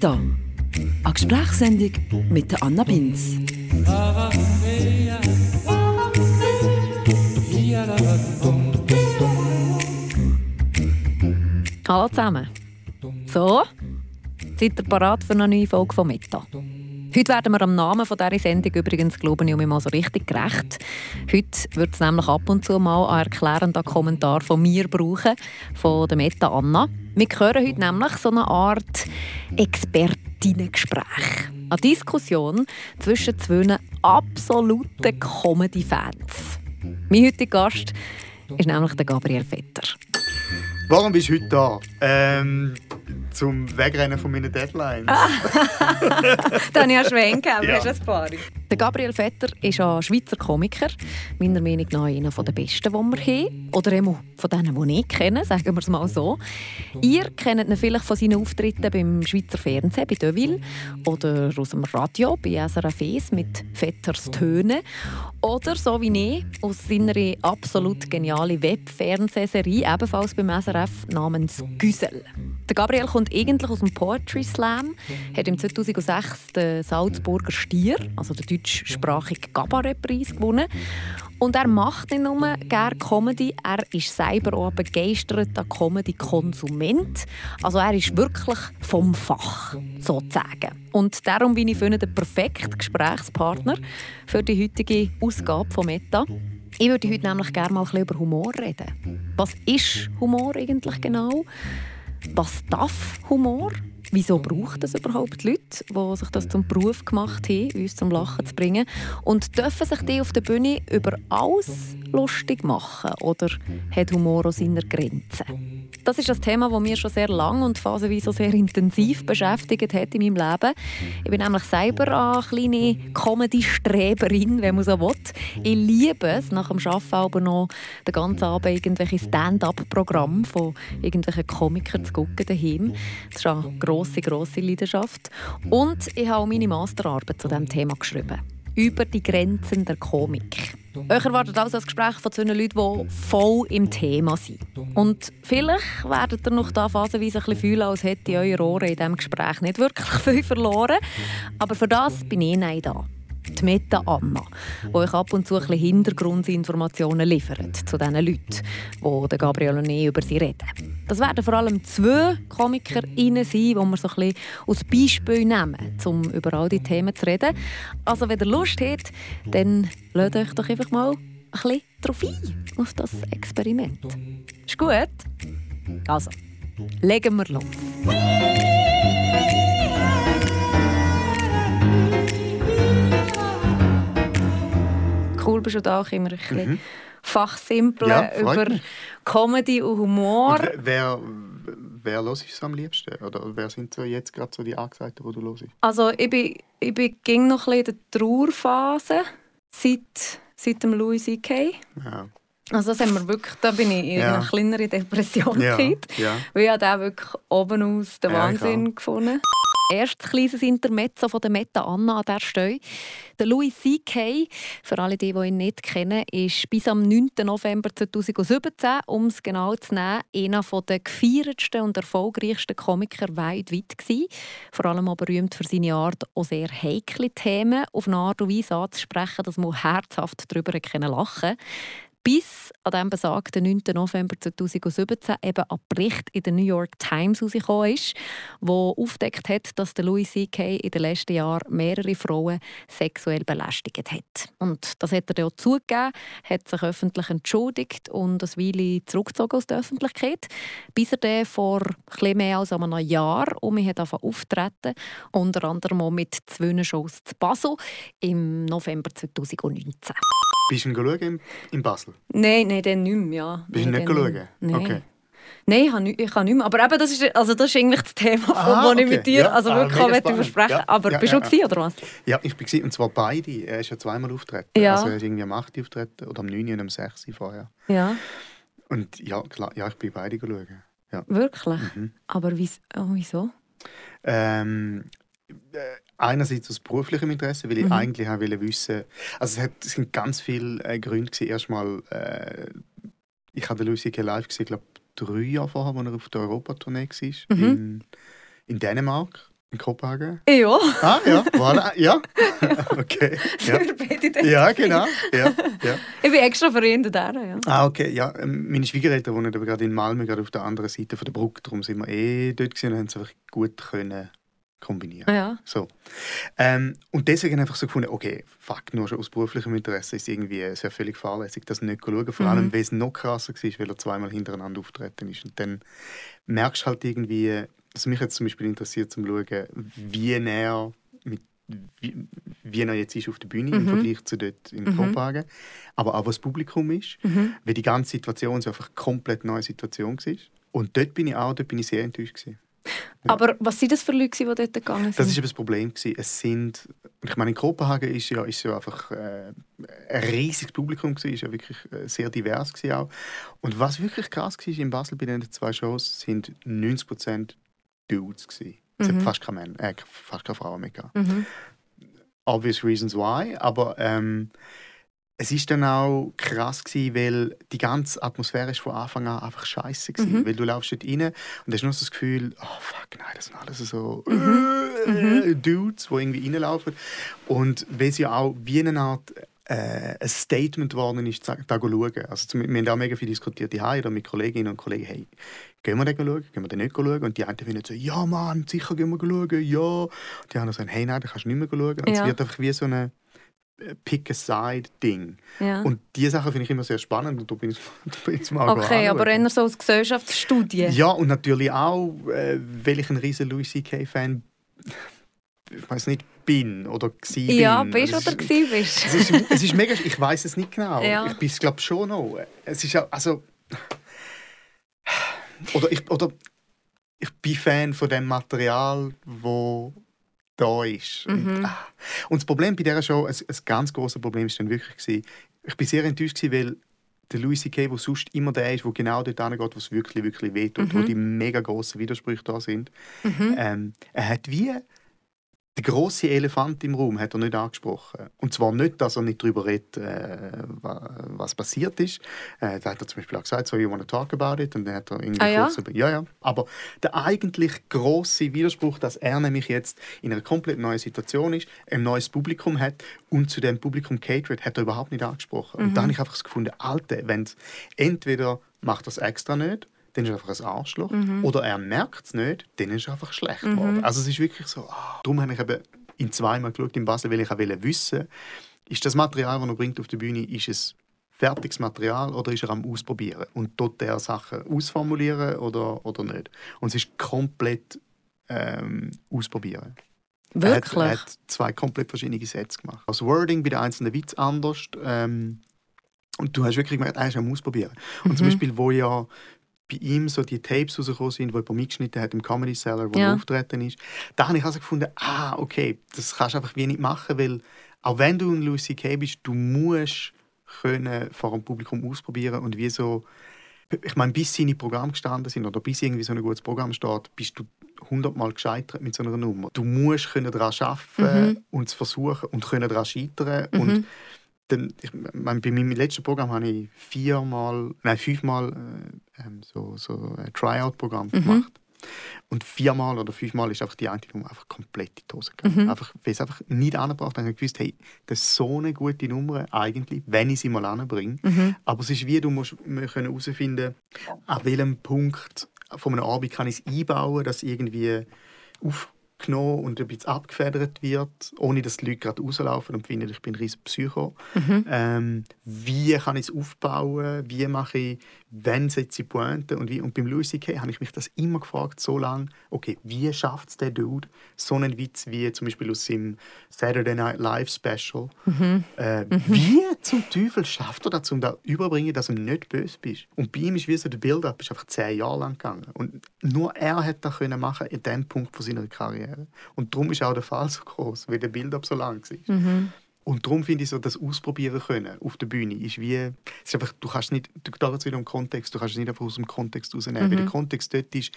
Meta. Eine Gesprächssendung mit Anna Binz. Hallo zusammen. So, seid ihr bereit für eine neue Folge von Meta? Heute werden wir am Namen von dieser Sendung übrigens, glaube ich, mal so richtig gerecht. Heute wird es nämlich ab und zu mal einen erklärenden Kommentar von mir brauchen, von der Meta Anna. Wir hören heute nämlich so eine Art Expertinnengespräch. Eine Diskussion zwischen zwei absoluten Comedy-Fans. Mein heutiger Gast ist nämlich der Gabriel Vetter. Warum bist du heute da? Ähm, zum Wegrennen von meinen Deadlines. da habe ich ja Schwenk gegeben, Ja. hast du ein paar. Der Gabriel Vetter ist ein Schweizer Komiker, meiner Meinung nach einer der besten, die wir haben. Oder eben von denen, die ich kenne, sagen wir es mal so. Ihr kennt ihn vielleicht von seinen Auftritten beim Schweizer Fernsehen, bei Deville, oder aus dem Radio, bei SRF 1 mit Vetters Töne. Oder so wie ich, aus seiner absolut genialen Web-Fernsehserie, ebenfalls beim SRF, namens Güsel. Gabriel kommt eigentlich aus dem Poetry Slam, hat im 2006 den Salzburger Stier, also den deutschsprachigen Gabaret-Preis gewonnen. Und er macht nicht nur gerne Comedy, er ist selber auch ein begeisterter Comedy-Konsument. Also er ist wirklich vom Fach, sozusagen. Und darum bin ich für ihn der perfekte Gesprächspartner für die heutige Ausgabe von Meta. Ich würde heute nämlich gerne mal ein bisschen über Humor reden. Was ist Humor eigentlich genau? Was darf Humor? Wieso braucht es überhaupt Leute, die sich das zum Beruf gemacht haben, uns zum Lachen zu bringen? Und dürfen sich die auf der Bühne über alles lustig machen? Oder hat Humor auch seine Grenzen? Das ist ein Thema, das mir schon sehr lang und phasenweise sehr intensiv beschäftigt hat in meinem Leben. Ich bin nämlich selber eine kleine Comedy-Streberin, wenn man so will. Ich liebe es, nach dem Arbeiten aber noch den ganzen Abend irgendwelche Stand-up-Programme von irgendwelchen Komikern zu gucken daheim. Das ist grosse, grosse Leidenschaft. Und ich habe auch meine Masterarbeit zu diesem Thema geschrieben. Über die Grenzen der Komik. Euch erwartet also ein Gespräch von zwei Leuten, die voll im Thema sind. Und vielleicht werdet ihr noch da phasenweise ein bisschen fühlen, als hätte eure Ohren in diesem Gespräch nicht wirklich viel verloren. Aber für das bin ich nicht da. Die Meta Anna, die euch ab und zu ein Hintergrundinformationen liefert zu diesen Leuten, die Gabriel und ich über sie reden. Das werden vor allem zwei KomikerInnen sein, die wir so ein als Beispiel nehmen, um über all die Themen zu reden. Also wenn ihr Lust habt, dann lasst euch doch einfach mal ein bisschen drauf ein, auf das Experiment. Ist gut? Also, legen wir los. Cool bist du da auch immer ein bisschen fachsimpeln Ja, über mich. Comedy und Humor. Und wer, wer hörst du am liebsten? Oder wer sind so jetzt gerade so die Angesagten, die du hörst? Also ich bin, ich bin ging noch ein bisschen in der Trauerphase seit, seit dem Louis C.K. Ja. Also das haben wir wirklich, da bin ich in Ja. einer kleineren Depression Ja, ja. Weil ich habe den wirklich oben aus den Ja, ich Wahnsinn gefunden. Erstes kleines Intermezzo von der Meta Anna an dieser Stelle. Louis C.K., für alle, die, die ihn nicht kennen, ist bis am 9. November 2017, um es genau zu nehmen, einer der gefeiertsten und erfolgreichsten Komiker weltweit gewesen. Vor allem auch berühmt für seine Art, auch sehr heikle Themen auf eine Art und Weise anzusprechen, dass man herzhaft darüber lachen konnte bis an dem besagten 9. November 2017 eben ein Bericht in der New York Times herausgekommen ist, wo aufdeckt hat, dass der Louis C.K. in den letzten Jahren mehrere Frauen sexuell belästigt hat. Und das hat er dann auch zugegeben, hat sich öffentlich entschuldigt und eine Weile zurückgezogen aus der Öffentlichkeit, bis er dann vor etwas mehr als einem Jahr um mich hat auftreten, unter anderem auch mit zwei Shows zu Basel im November 2019. Bist du ihn in Basel? Nein, nein, dann nicht mehr, ja. Bist du nicht schauen? Nein. Okay. Nein, ich kann, nicht, ich kann nicht mehr. Aber eben, das ist, also das ist eigentlich das Thema, Aha, das ich okay. mit dir Ja, also ah, wirklich auch möchte spannend. besprechen Ja, Aber ja, bist ja, du gewesen, oder was? Ja, ich war und zwar beide. Er ist ja zweimal auftreten. Ja. Also er ist irgendwie am 8. Uhr auftreten oder am 9. und am 6. Uhr vorher. Ja, Und ja, klar, ja, ich bin beide schauen. Ja. wirklich. Mhm. Aber wieso? Oh, wieso? Ähm, äh, einerseits aus beruflichem Interesse, weil ich Mhm. eigentlich auch wollte wissen also es, hat, es sind ganz viele äh, Gründe gewesen. Erstmal, äh, ich habe den Louis C.K. live gesehen, glaube drei Jahre vorher, als er auf der Europatournee war, Mhm. in, in Dänemark. In Kopenhagen? Ja, Ah, ja, voilà, ja. Okay. Ja, ja genau. Ja, ja. Ich bin extra für ihn da, ja. Ah, okay. Ja, ähm, meine Schwiegereltern wohnen aber gerade in Malmö, gerade auf der anderen Seite von der Brücke. Darum sind wir eh dort gewesen und haben es einfach gut können kombinieren. Ja. So. Ähm, und deswegen einfach so gefunden, okay, fuck, nur schon aus beruflichem Interesse ist irgendwie es wäre völlig fahrlässig, das nicht zu schauen. Vor allem, Mhm. weil es noch krasser war, weil er zweimal hintereinander auftreten ist. Und dann merkst du halt irgendwie, also mich jetzt zum Beispiel interessiert, zum schauen, wie er mit wie, wie er jetzt ist auf der Bühne im Mhm. Vergleich zu dort in Mhm. Kopenhagen. Aber auch was das Publikum ist, Mhm. weil die ganze Situation so einfach eine komplett neue Situation war. Und dort bin ich auch dort bin ich sehr enttäuscht. Gewesen. Ja. Aber was sind das für Leute, die dort gegangen sind? Das ist eben das Problem. Gewesen. Es sind, ich meine, in Kopenhagen ist ja, ist ja einfach äh, ein riesiges Publikum gewesen, ist ja wirklich äh, sehr divers gewesen auch. Und was wirklich krass war in Basel bei den zwei Shows, sind 90% Dudes gewesen. Es Mhm. hat fast keine Männer, äh, fast keine Frauen mehr gehabt. Mhm. Obvious reasons why, aber ähm, es ist dann auch krass gewesen, weil die ganze Atmosphäre ist von Anfang an einfach scheiße gewesen, Mhm. weil du laufst dort rein und hast nur so das Gefühl, oh fuck, nein, das sind alles so Mhm. äh, Dudes, die irgendwie reinlaufen und weil sie ja auch wie eine Art äh, ein Statement geworden ist, da da schauen. Also wir haben da mega viel diskutiert, die oder mit Kolleginnen und Kollegen, hey, gehen wir den schauen, gehen wir den nicht schauen? Und die einen finden so, ja Mann, sicher gehen wir schauen, ja. Und die anderen sagen, hey, nein, da kannst du nicht mehr schauen. Und es Ja. wird einfach wie so ein Pick-a-Side-Ding. Ja. Und diese Sachen finde ich immer sehr spannend und da bin ich, da bin ich mal Okay, aber eher so als Gesellschaftsstudie. Ja, und natürlich auch, äh, weil ich ein riesen Louis C.K.-Fan ich weiß nicht, bin oder gsi bin. Ja, bist Es oder gsi bist. es ist, es ist mega, ich weiß es nicht genau. Ja. Ich bin es glaube schon noch. Es ist ja, also oder ich oder ich bin Fan von dem Material, wo da ist. Mhm. Und, ah. und das Problem bei dieser Show, ein, ein ganz großes Problem ist dann wirklich gewesen, ich bin sehr enttäuscht gewesen, weil der Louis C.K., der sonst immer der ist, der genau dort hingeht, wo es wirklich, wirklich wehtut, wo Mhm. die mega grossen Widersprüche da sind. Mhm. Ähm, er hat wie den grossen Elefant im Raum hat er nicht angesprochen. Und zwar nicht, dass er nicht darüber redet, äh, wa- was passiert ist. Äh, da hat er zum Beispiel auch gesagt, so, you want to talk about it? Und dann hat er irgendwie Ah, ja? kurz über, ja, ja. Aber der eigentlich grosse Widerspruch, dass er nämlich jetzt in einer komplett neuen Situation ist, ein neues Publikum hat und zu dem Publikum catert, hat er überhaupt nicht angesprochen. Und Mhm. da habe ich einfach das gefunden, Alter, wenn entweder macht es extra nicht, dann ist er einfach ein Arschloch. Mhm. Oder er merkt es nicht, dann ist er einfach schlecht Mhm. Also es ist wirklich so, ah. darum habe ich eben in zweimal geschaut in Basel, weil ich auch wissen, ist das Material, das er bringt auf die Bühne, ist es fertiges Material oder ist er am Ausprobieren? Und dort er Sachen ausformulieren oder, oder nicht? Und es ist komplett ähm, ausprobieren. Er hat, Wirklich? er hat zwei komplett verschiedene Sets gemacht. Das Wording bei den einzelnen Witz anders. Ähm, und du hast wirklich gemerkt, er ist am Ausprobieren. Und zum Mhm. Beispiel, wo ja bei ihm so die Tapes rausgekommen sind, die jemand mitgeschnitten hat im Comedy Cellar, wo Ja. er auftreten ist, da habe ich also gefunden, ah, okay, das kannst du einfach wie nicht machen, weil auch wenn du ein Lucy Kay bist, du musst können vor dem Publikum ausprobieren und wie so ich meine, bis seine Programme gestanden sind oder bis irgendwie so ein gutes Programm steht, bist du hundertmal gescheitert mit so einer Nummer. Du musst können daran arbeiten Mhm. und es versuchen und können daran scheitern. Mhm. Und dann, ich meine, bei meinem letzten Programm habe ich viermal, nein, fünfmal äh, ähm, so, so ein Tryout-Programm Mhm. gemacht. Und viermal oder fünfmal ist einfach die eine Nummer einfach komplett in die Hose gegangen. Mhm. Einfach, weil es einfach nicht angebracht hat. Ich habe gewusst, hey, das ist so eine gute Nummer eigentlich, wenn ich sie mal anbringe. Mhm. Aber es ist wie, du musst herausfinden, an welchem Punkt von einem Abend kann ich es einbauen, dass irgendwie aufgenommen und ein bisschen abgefedert wird, ohne dass die Leute gerade rauslaufen und finden, ich bin ein riesen Psycho. Mhm. Ähm, wie kann ich es aufbauen? Wie mache ich, wenn setze ich Pointe? Und, wie, und beim Louis C.K. habe ich mich das immer gefragt, so lange, okay, wie schafft es der Dude, so einen Witz wie zum Beispiel aus seinem Saturday Night Live Special, Mhm. äh, Wie zum Teufel schafft er das, um da überbringen, dass du nicht böse bist? Und bei ihm ist wie so der Build-up ist einfach zehn Jahre lang gegangen. Und nur er hat das können machen in dem Punkt von seiner Karriere. Und darum ist auch der Fall so groß, weil der Build-up so lang war. Mhm. Und darum finde ich so, das Ausprobieren können auf der Bühne ist wie, es ist einfach, du kannst nicht, du da jetzt wieder um Kontext, du kannst es nicht einfach aus dem Kontext rausnehmen, Mhm. weil der Kontext dort ist,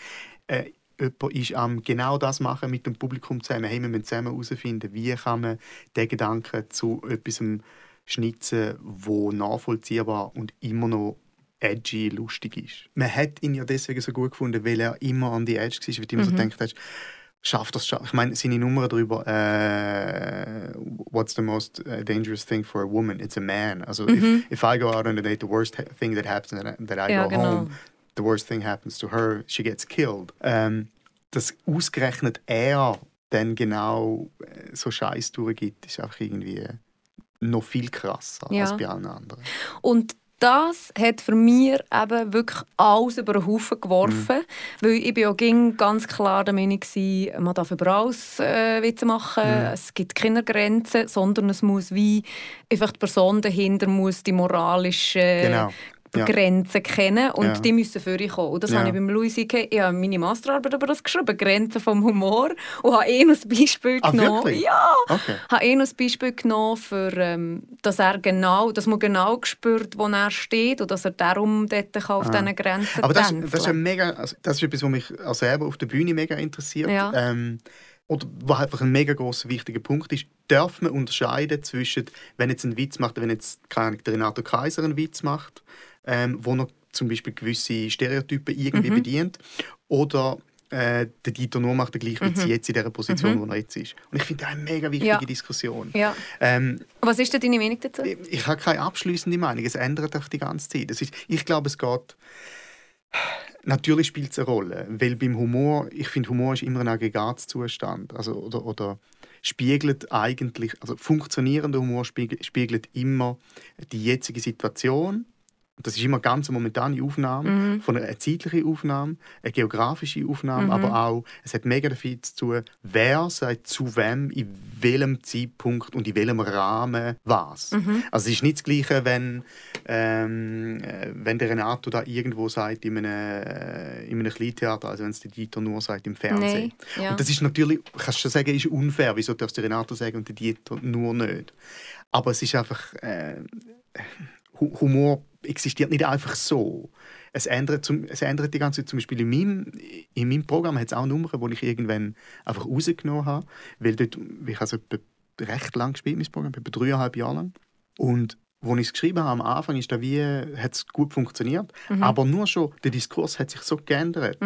äh, jemand ist am genau das machen mit dem Publikum zusammen, hey, wir müssen zusammen herausfinden, wie kann man den Gedanken zu etwas schnitzen, wo nachvollziehbar und immer noch edgy, lustig ist. Man hat ihn ja deswegen so gut gefunden, weil er immer an die Edge war, weil du immer so Mhm. gedacht hast, schafft das schon. Ich meine, seine Nummer darüber, äh, what's the most uh, dangerous thing for a woman? It's a man. Also, if, if I go out on a date, the worst thing that happens that I, Ja, go genau. home, the worst thing happens to her, she gets killed. Ähm, dass ausgerechnet er dann genau äh, so Scheiß durchgibt, ist einfach irgendwie noch viel krasser Ja. als bei allen anderen. Und das hat für mich eben wirklich alles über den Haufen geworfen. Weil ich bin auch ganz klar der Meinung, gewesen, man darf über alles äh, Witze machen. Es gibt keine Grenzen, sondern es muss wie einfach die Person dahinter muss die moralische Genau. Ja. Grenzen kennen und Ja. die müssen für dich kommen. Und das Ja. habe ich beim Louis C.K. Ich habe meine Masterarbeit über das geschrieben, Grenzen vom Humor. Und habe ihn als Beispiel Ah, genommen. wirklich? Ja! Okay. habe ihn als Beispiel genommen, für, ähm, dass, er genau, dass man genau spürt, wo er steht und dass er darum dort kann auf diesen Grenzen Ah. Aber das, das, ist ein mega, also das ist etwas, was mich auch selber auf der Bühne mega interessiert. Ja. Ähm, oder was einfach ein mega großer wichtiger Punkt ist, darf man unterscheiden zwischen, wenn jetzt ein Witz macht, wenn jetzt keine Ahnung, der Renato Kaiser einen Witz macht, ähm, wo er zum Beispiel gewisse Stereotypen irgendwie Mhm. bedient, oder äh, der Dieter nur macht der gleich wie sie jetzt in der Position, wo er jetzt ist. Und ich finde das eine mega wichtige Mhm. Ja. Diskussion. Ja. Ähm, Was ist denn deine Meinung dazu? ich, ich habe keine abschließende Meinung. Es ändert auch die ganze Zeit. Es ist, ich glaube, es geht. Natürlich spielt es eine Rolle, weil beim Humor, ich finde, Humor ist immer ein Aggregatzustand. Also, oder, oder spiegelt eigentlich, also funktionierender Humor spiegelt, spiegelt immer die jetzige Situation. Das ist immer ganz eine momentane Aufnahme, von einer zeitlichen Aufnahme, eine geografische Aufnahme, aber auch, es hat mega damit zu tun, wer sagt zu wem, in welchem Zeitpunkt und in welchem Rahmen was. Also es ist nicht das Gleiche, wenn, ähm, äh, wenn der Renato da irgendwo sagt in einem, äh, in einem Kleintheater, als wenn es der Dieter nur sagt im Fernsehen. Nein, ja. Und das ist natürlich, kannst du schon sagen, ist unfair. Wieso darfst du Renato sagen und der Dieter nur nicht? Aber es ist einfach, äh, Humor existiert nicht einfach so. Es ändert, zum, es ändert die ganze Zeit. Zum Beispiel in meinem, in meinem Programm hat es auch Nummern, die ich irgendwann einfach rausgenommen habe. Weil dort, ich etwa recht lang gespielt, mein Programm, etwa dreieinhalb Jahre lang. Und als ich es geschrieben habe, am Anfang ist da wie, hat es gut funktioniert. Aber nur schon, der Diskurs hat sich so geändert.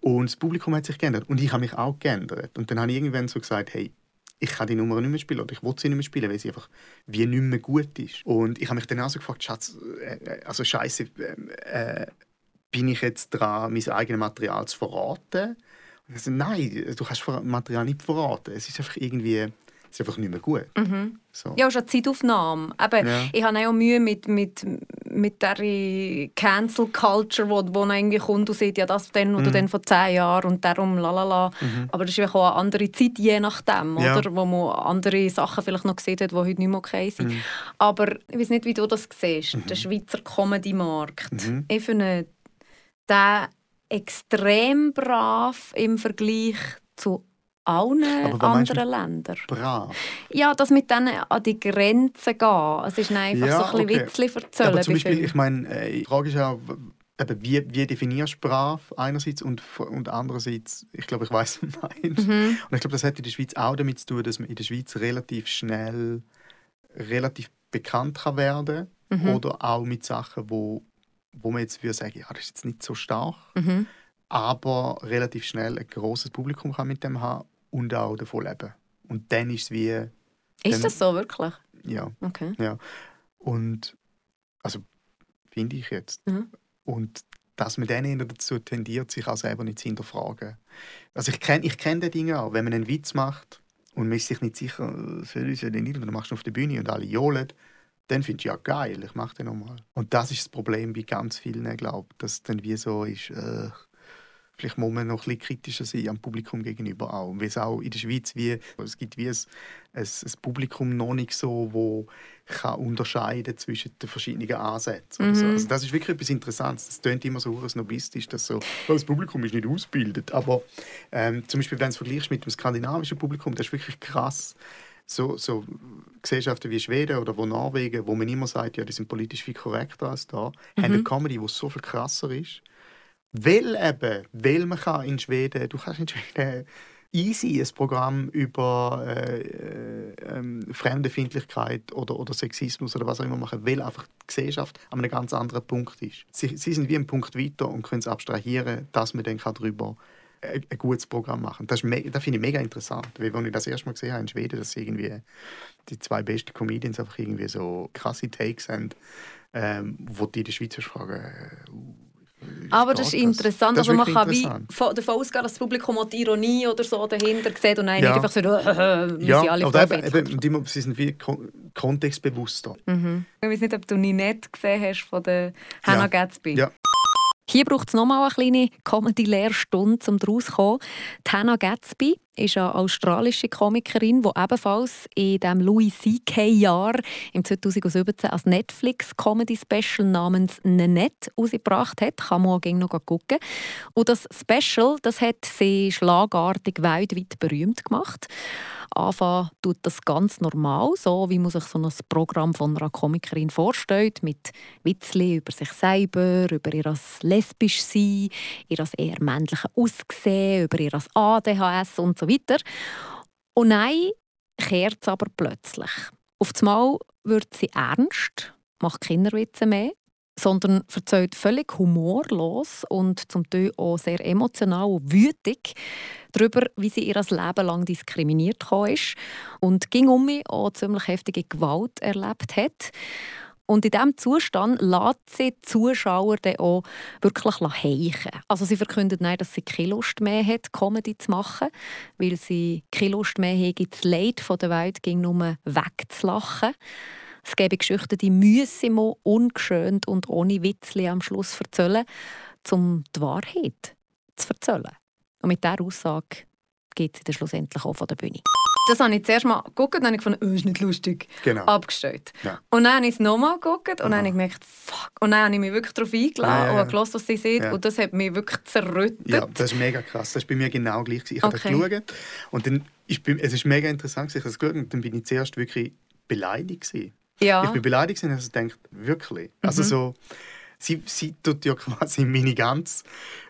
Und das Publikum hat sich geändert. Und ich habe mich auch geändert. Und dann habe ich irgendwann so gesagt, hey, ich kann die Nummer nicht mehr spielen oder ich will sie nicht mehr spielen, weil sie einfach wie nicht mehr gut ist. Und ich habe mich dann auch so gefragt, Schatz, äh, also scheiße, äh, äh, bin ich jetzt dran, mein eigenes Material zu verraten? Und ich so, nein, du kannst Material nicht verraten. Es ist einfach irgendwie, ist einfach nicht mehr gut. So. Ja, schon Zeitaufnahme. Eben, Ja. Ich habe auch Mühe mit, mit, mit der Cancel Culture, wo, wo eigentlich kommt und sagt, ja, das dann Mhm. oder dann vor zehn Jahren und darum lalala. Aber das ist auch eine andere Zeit, je nachdem, Ja. oder? wo man andere Sachen vielleicht noch gesehen hat, die heute nicht mehr okay sind. Mhm. Aber ich weiß nicht, wie du das siehst, der Schweizer Comedy-Markt. Mhm. Ich finde den extrem brav im Vergleich zu allen anderen Ländern. Brav. Ja, das mit denen an die Grenzen gehen. Es ist einfach Ja, so ein bisschen okay. Witzli erzählen. aber zum bei Beispiel, ich meine, äh, die Frage ist ja, wie, wie definierst du Sprache einerseits und, und andererseits, ich glaube, ich weiß, was du meinst. Mhm. Und ich glaube, das hat in der Schweiz auch damit zu tun, dass man in der Schweiz relativ schnell relativ bekannt kann werden Mhm. oder auch mit Sachen, wo, wo man jetzt würde sagen, ja, das ist jetzt nicht so stark, Mhm. aber relativ schnell ein großes Publikum kann mit dem haben und auch davon leben. Und dann ist es wie, dann- Ist das so, wirklich? ja, Okay. ja. Und also finde ich jetzt. Mhm. Und dass man dann eher dazu tendiert, sich auch selber nicht zu hinterfragen. Also ich kenne ich kenn die Dinge auch. Wenn man einen Witz macht und man ist sich nicht sicher, soll ich denn nicht, und dann machst du auf der Bühne und alle johlen, dann findest du ja geil, ich mache den nochmal. Und das ist das Problem bei ganz vielen, glaube ich, dass dann wie so ist, äh, vielleicht muss man noch ein bisschen kritischer sein am Publikum gegenüber auch. Und wie es auch in der Schweiz wie, es gibt wie ein, ein, ein Publikum noch nicht so, wo kann unterscheiden zwischen den verschiedenen Ansätzen. oder So. Also das ist wirklich etwas Interessantes. Das klingt immer so snobistisch, dass so, das Publikum ist nicht ausgebildet. Aber ähm, zum Beispiel, wenn du es vergleichst mit dem skandinavischen Publikum, das ist wirklich krass. So, so Gesellschaften wie Schweden oder wo Norwegen, wo man immer sagt, ja, die sind politisch viel korrekter als da, haben eine Comedy, die so viel krasser ist. Weil eben, weil man kann in Schweden, du kannst in Schweden easy ein Programm über äh, äh, Fremdenfeindlichkeit oder, oder Sexismus oder was auch immer machen, weil einfach die Gesellschaft an einem ganz anderen Punkt ist. Sie, sie sind wie ein Punkt weiter und können es abstrahieren, dass man dann darüber ein, ein gutes Programm machen. Das, das finde ich mega interessant, weil als ich das erste Mal gesehen habe in Schweden, dass irgendwie die zwei besten Comedians einfach irgendwie so krasse Takes haben, ähm, wo die in der Schweiz fragen, äh, aber das ist interessant. Das ist also man kann wie davon ausgehen, dass das Publikum auch die Ironie oder so dahinter sieht und ja. nicht einfach so, äh, äh, ja, alle aber eben, eben, sie sind wie kontextbewusster. Mhm. Ich weiß nicht, ob du Ninette gesehen hast von der Hannah ja. Gatsby. Ja. Hier braucht es nochmal eine kleine Comedy-Lehrstunde, um daraus zu kommen. Hannah Gatsby ist eine australische Komikerin, die ebenfalls in dem Louis C.K.-Jahr im 2017 als Netflix-Comedy-Special namens «Nanette» rausgebracht hat. Kann man auch noch gucken. Und das Special das hat sie schlagartig weltweit berühmt gemacht. Anfangen tut das ganz normal, so wie man sich so ein Programm von einer Komikerin vorstellt, mit Witzli über sich selber, über ihr lesbisch sein, ihr eher männliches Aussehen, über ihr ADHS und so weiter. Und dann kehrt es aber plötzlich. Auf einmal wird sie ernst, macht Kinderwitze mehr sondern erzählt völlig humorlos und zum Teil auch sehr emotional und wütig darüber, wie sie ihr Leben lang diskriminiert ist und ging um mich auch ziemlich heftige Gewalt erlebt hat. Und in diesem Zustand lässt sie die Zuschauer dann auch wirklich heichen. Also sie verkündet nicht, dass sie keine Lust mehr hat, Comedy zu machen, weil sie keine Lust mehr hat, das Leid der Welt ging nur wegzulachen. Es gäbe Geschichten, die müssen wir ungeschönt und ohne Witzli am Schluss erzählen, um die Wahrheit zu erzählen. Und mit dieser Aussage geht sie dann schlussendlich auch von der Bühne. Das habe ich zuerst mal geguckt und dann habe ich gefunden, oh, ist nicht lustig. Genau. Abgestellt. Ja. Und dann habe ich es nochmal geguckt und dann habe ich gemerkt, fuck. Und dann habe ich mich wirklich darauf eingeladen ja, ja, und gehört, was sie sieht. Und das hat mich wirklich zerrüttet. Ja, das ist mega krass. Das ist bei mir genau gleich. Ich habe okay. das geschaut und dann ist, es ist mega interessant, ich habe es geschaut und dann bin ich zuerst wirklich beleidigt. Ja. Ich bin beleidigt und habe gedacht, wirklich. Also mhm. so, sie, sie tut ja quasi meine ganze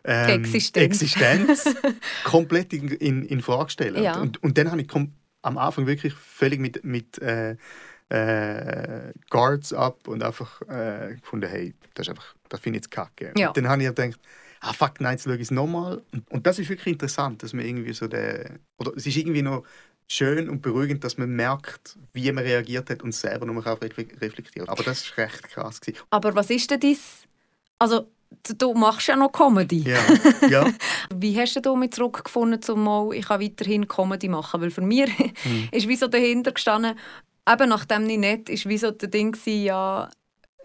ähm, Existenz, Existenz komplett in, in, in Frage stellen. Ja. Und, und dann habe ich am Anfang wirklich völlig mit, mit äh, äh, Guards ab und einfach äh, gefunden, hey, das, ist einfach, das finde ich jetzt kacke. Ja. Dann habe ich gedacht, ah fuck, nein, jetzt schaue ich es nochmal. Und, und das ist wirklich interessant, dass man irgendwie so der, oder es ist irgendwie noch schön und beruhigend, dass man merkt, wie man reagiert hat und selber noch mal reflektiert. Aber das war recht krass. Gewesen. Aber was ist denn dies? Also, du machst ja noch Comedy. Ja. ja. wie hast du damit zurückgefunden, um mal, ich kann weiterhin Comedy machen? Weil für mich hm. ist wie so dahinter gestanden, eben nachdem ich nicht, ist wie so der Ding ja,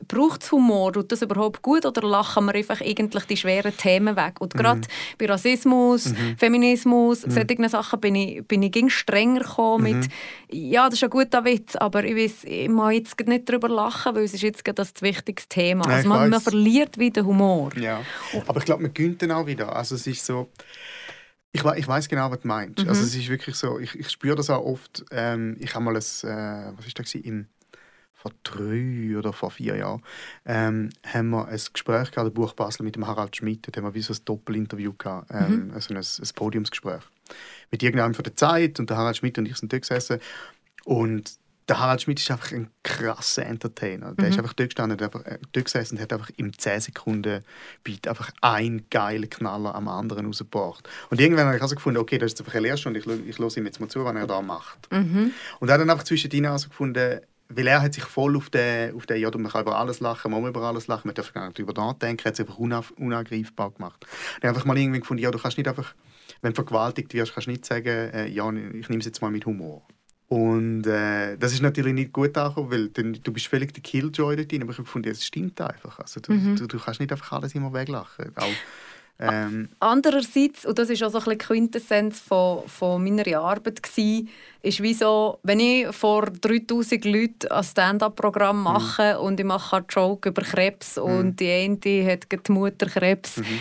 braucht es Humor? Tut das überhaupt gut oder lachen wir einfach eigentlich die schweren Themen weg? Und gerade mhm. bei Rassismus, mhm. Feminismus, mhm. solchen Sachen bin ich, bin ich strenger gekommen mit mhm. «Ja, das ist ein guter Witz, aber ich, weiss, ich mag jetzt nicht darüber lachen, weil es ist jetzt das wichtigste Thema». Ja, also man, man, verliert wieder Humor. Ja, aber ich glaube, man gönnt dann auch wieder. Also es ist so... Ich, ich weiß genau, was du meinst. Mhm. Also es ist wirklich so, ich, ich spüre das auch oft. Ähm, ich habe mal ein, äh, was ist das im vor drei oder vor vier Jahren, ähm, haben wir ein Gespräch gehabt, Buch Basel mit dem Harald Schmidt. Da haben wir wie so ein Doppelinterview gehabt, ähm, mhm. also ein, ein Podiumsgespräch. Mit irgendjemandem von der Zeit und der Harald Schmidt und ich sind dort gesessen. Und der Harald Schmidt ist einfach ein krasser Entertainer. Der mhm. ist einfach dort gestanden, einfach, äh, dort gesessen und hat einfach im 10 Sekunden Beat einfach einen geilen Knaller am anderen rausgebracht. Und irgendwann habe ich also gefunden, okay, das ist einfach eine Lehrstunde, ich, ich höre ihm jetzt mal zu, was er da macht. Mhm. Und er hat dann einfach zwischendrin also gefunden, weil er hat sich voll auf den, auf den ja, man kann über alles lachen, man muss über alles lachen, man darf gar nicht darüber nachdenken, hat es einfach unangreifbar gemacht. Er hat einfach mal irgendwie gefunden, ja, du kannst nicht einfach, wenn du vergewaltigt wirst, kannst du nicht sagen, äh, ja, ich nehme es jetzt mal mit Humor. Und äh, das ist natürlich nicht gut angekommen, weil du, du bist völlig der Killjoy dort drin, aber ich habe gefunden, es stimmt einfach. Also, du, mhm. du, du, kannst nicht einfach alles immer weglachen. Auch, ähm, Andererseits, und das ist auch so ein Quintessenz von, von meiner Arbeit, war, ist wie so, wenn ich vor 3000 Leuten ein Stand-up-Programm mhm. mache mhm. und ich mache einen Joke über Krebs mhm. und die eine hat die Mutter Krebs, mhm.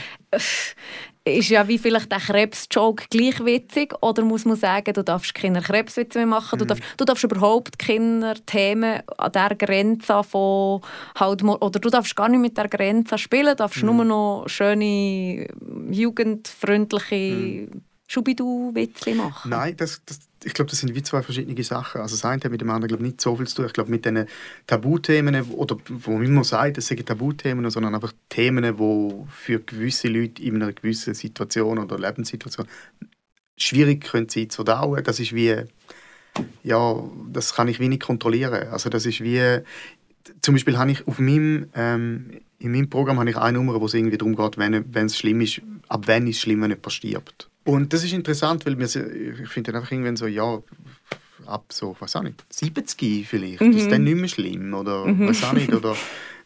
Ist ja wie vielleicht der Krebs-Joke gleich witzig oder muss man sagen, du darfst keine Krebswitze mehr machen, mhm. du, darfst, du darfst überhaupt keine Themen an der Grenze von halt, oder du darfst gar nicht mit der Grenze spielen, du darfst mhm. nur noch schöne, jugendfreundliche Schubidu-Witzli machen? Nein, das, das, ich glaube, das sind wie zwei verschiedene Sachen. Also das eine hat mit dem anderen glaube nicht so viel zu tun. Ich glaube, mit diesen Tabuthemen, oder wo man immer sagt, das sind Tabuthemen, sondern einfach Themen, die für gewisse Leute in einer gewissen Situation oder Lebenssituation schwierig können sein zu verdauen. Das ist wie, ja, das kann ich wenig kontrollieren. Also das ist wie, zum Beispiel habe ich auf meinem, ähm, in meinem Programm habe ich eine Nummer, wo es irgendwie darum geht, wenn, wenn es schlimm ist, ab wann ist es schlimm, wenn jemand stirbt. Und das ist interessant, weil wir, ich finde einfach irgendwann so, ja, ab so, was auch nicht, 70 vielleicht, mhm. ist dann nicht mehr schlimm oder mhm. was auch nicht. Oder,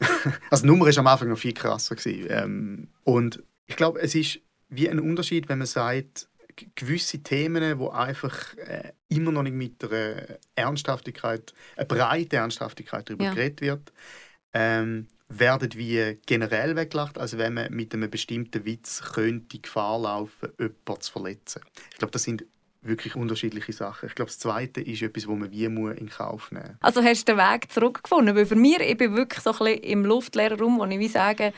also die Nummer war am Anfang noch viel krasser. Gewesen. Ähm, und ich glaube, es ist wie ein Unterschied, wenn man sagt, gewisse Themen, wo einfach äh, immer noch nicht mit einer Ernsthaftigkeit, eine breite Ernsthaftigkeit darüber ja. geredet wird, ähm, werden wie generell weggelacht, als wenn man mit einem bestimmten Witz könnte Gefahr laufen, jemanden zu verletzen. Ich glaube, das sind wirklich unterschiedliche Sachen. Ich glaube, das Zweite ist etwas, wo man wie muss in Kauf nehmen muss. Also hast du den Weg zurückgefunden? Weil für mich, ich bin wirklich so ein bisschen im luftleeren Raum, wo ich wie sage,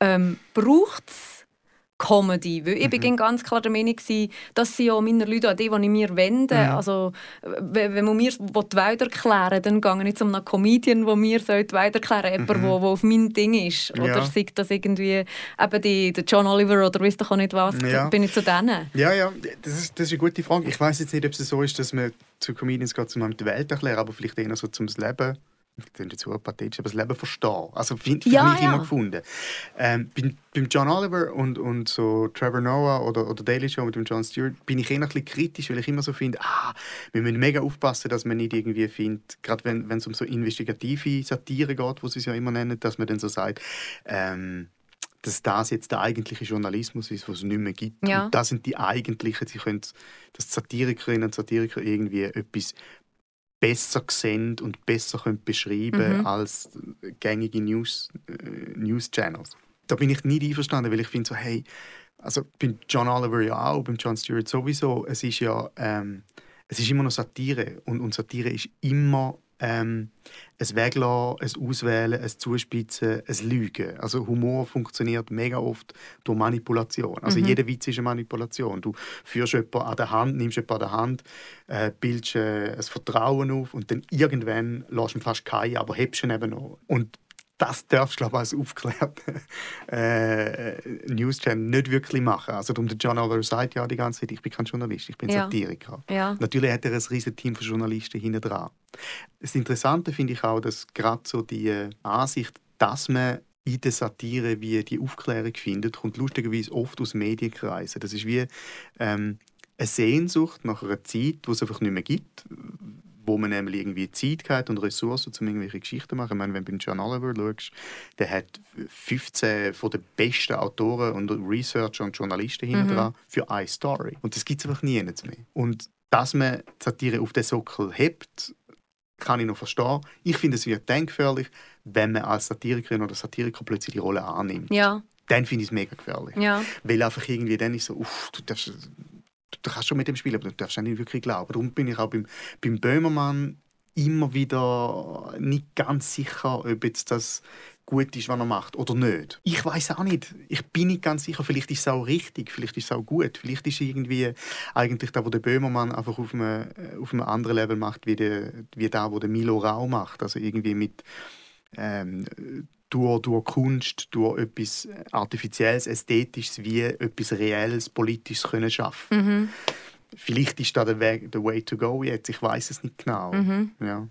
ähm, braucht es Comedy. Weil ich mhm. ganz klar der Meinung, dass sie ja meine Leute an die, die ich mir wende. Mhm. Also, wenn man mir die Welt erklären dann gehe ich nicht zu einem Comedian, der mir die Welt erklären soll. Jemand, mhm. der auf mein Ding ist. Oder ja. sei das irgendwie eben die, der John Oliver oder weiss doch auch nicht was. Ja. Bin ich zu denen? Ja, ja, das ist, das ist eine gute Frage. Ich weiß jetzt nicht, ob es so ist, dass man zu Comedians geht, um die Welt erklären, aber vielleicht eher so zum Leben ich klingt jetzt pathetisch, aber das Leben verstehen. Also finde find ja, ich ja. immer gefunden. Ähm, beim, beim John Oliver und, und so Trevor Noah oder, oder Daily Show mit dem John Stewart bin ich eher ein bisschen kritisch, weil ich immer so finde, ah, wir müssen mega aufpassen, dass man nicht irgendwie findet, gerade wenn es um so investigative Satire geht, wo sie es ja immer nennen, dass man dann so sagt, ähm, dass das jetzt der eigentliche Journalismus ist, was es nicht mehr gibt. Ja. Und das sind die eigentlichen, sie können, dass Satirikerinnen und Satiriker irgendwie etwas besser sehen und besser können beschreiben mhm. als gängige News, äh, News Channels. Da bin ich nicht einverstanden, weil ich finde so, hey, also beim John Oliver ja auch, beim John Stewart sowieso, es ist ja, ähm, es ist immer noch Satire und, und Satire ist immer ähm, ein Weglassen, ein Auswählen, ein Zuspitzen, ein Lügen. Also Humor funktioniert mega oft durch Manipulation. Also mhm. jeder Witz ist eine Manipulation. Du führst jemanden an der Hand, nimmst jemanden an der Hand, äh, bildest äh, ein Vertrauen auf und dann irgendwann lässt du ihn fast keinen, aber hebst ihn eben noch. Und das darfst du, glaube ich, als aufgeklärter äh, News-Channel nicht wirklich machen. Also darum, der John Oliver sagt ja die ganze Zeit, ich bin kein Journalist, ich bin ja. Satiriker. Ja. Natürlich hat er ein riesiges Team von Journalisten hinten dran. Das Interessante finde ich auch, dass gerade so die äh, Ansicht, dass man in der Satire wie die Aufklärung findet, kommt lustigerweise oft aus Medienkreisen. Das ist wie ähm, eine Sehnsucht nach einer Zeit, die es einfach nicht mehr gibt wo man nämlich irgendwie Zeit hat und Ressourcen, um irgendwelche Geschichten zu machen. Ich meine, wenn du John Oliver schaust, der hat 15 von den besten Autoren und Researcher und Journalisten mhm. hinten dran für eine Story. Und das gibt es einfach nie mehr. Und dass man Satire auf den Sockel hebt, kann ich noch verstehen. Ich finde, es wird dann gefährlich, wenn man als Satirikerin oder Satiriker plötzlich die Rolle annimmt. Ja. Dann finde ich es mega gefährlich. Ja. Weil einfach irgendwie dann ist so, uff, du darfst du kannst schon mit dem spielen, aber du darfst auch nicht wirklich glauben. Darum bin ich auch beim, beim Böhmermann immer wieder nicht ganz sicher, ob jetzt das gut ist, was er macht oder nicht. Ich weiß auch nicht. Ich bin nicht ganz sicher. Vielleicht ist es auch richtig, vielleicht ist es auch gut. Vielleicht ist irgendwie eigentlich da, wo der Böhmermann einfach auf einem, auf einem anderen Level macht, wie der, wie der, wo der Milo Rau macht. Also irgendwie mit ähm, durch, durch Kunst, durch etwas Artifizielles, Ästhetisches, wie etwas Reelles, Politisches können schaffen mhm. Vielleicht ist das der, Weg, der Way to go jetzt, ich weiß es nicht genau. Mhm. Ja.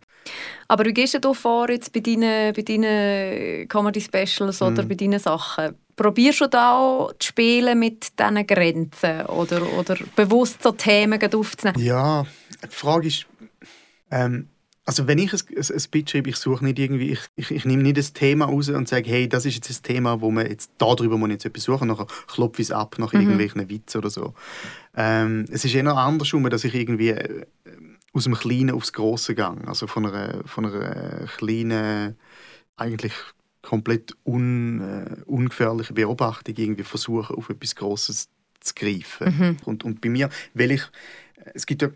Aber wie gehst du vor jetzt bei deinen, bei deinen Comedy-Specials oder mhm. bei deinen Sachen? Probierst du da auch zu spielen mit diesen Grenzen oder, oder bewusst so Themen aufzunehmen? Ja, die Frage ist, ähm, also wenn ich ein, ein, ein Speech schreibe, ich suche nicht irgendwie, ich, ich, ich nehme nicht das Thema raus und sage, hey, das ist jetzt das Thema, wo man jetzt darüber muss jetzt etwas suchen, nachher klopfe ich es ab nach mhm. irgendwelchen Witzen oder so. Ähm, es ist eher andersrum, dass ich irgendwie äh, aus dem Kleinen aufs Große gehe, also von einer, von einer kleinen, eigentlich komplett un, äh, ungefährlichen Beobachtung irgendwie versuche, auf etwas Großes zu greifen. Mhm. Und, und bei mir, weil ich, es gibt ja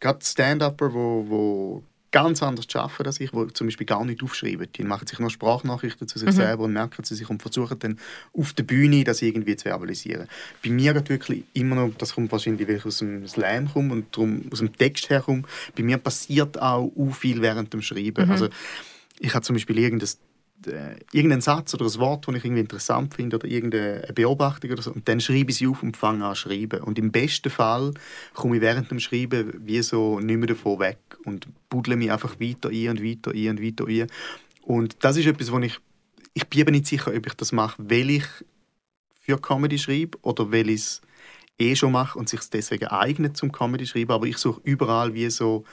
gerade Stand-Upper, wo, wo ganz anders arbeiten als ich, die zum Beispiel gar nicht aufschreiben. Die machen sich nur Sprachnachrichten zu sich Mhm. selber und merken sie sich und versuchen dann auf der Bühne das irgendwie zu verbalisieren. Bei mir geht wirklich immer noch, das kommt wahrscheinlich weil ich aus dem Slam komme und darum aus dem Text herkomme, bei mir passiert auch viel während dem Schreiben. Mhm. Also ich habe zum Beispiel irgendein äh, irgendeinen Satz oder ein Wort, das ich irgendwie interessant finde oder irgendeine Beobachtung oder so und dann schreibe ich sie auf und fange an zu schreiben. Und im besten Fall komme ich während dem Schreiben wie so nicht mehr davon weg und buddle mich einfach weiter ein und weiter ein und weiter ein. Und das ist etwas, wo ich ich bin eben nicht sicher, ob ich das mache, weil ich für Comedy schreibe oder weil ich es eh schon mache und sich deswegen eignet zum Comedy schreiben. Aber ich suche überall wie so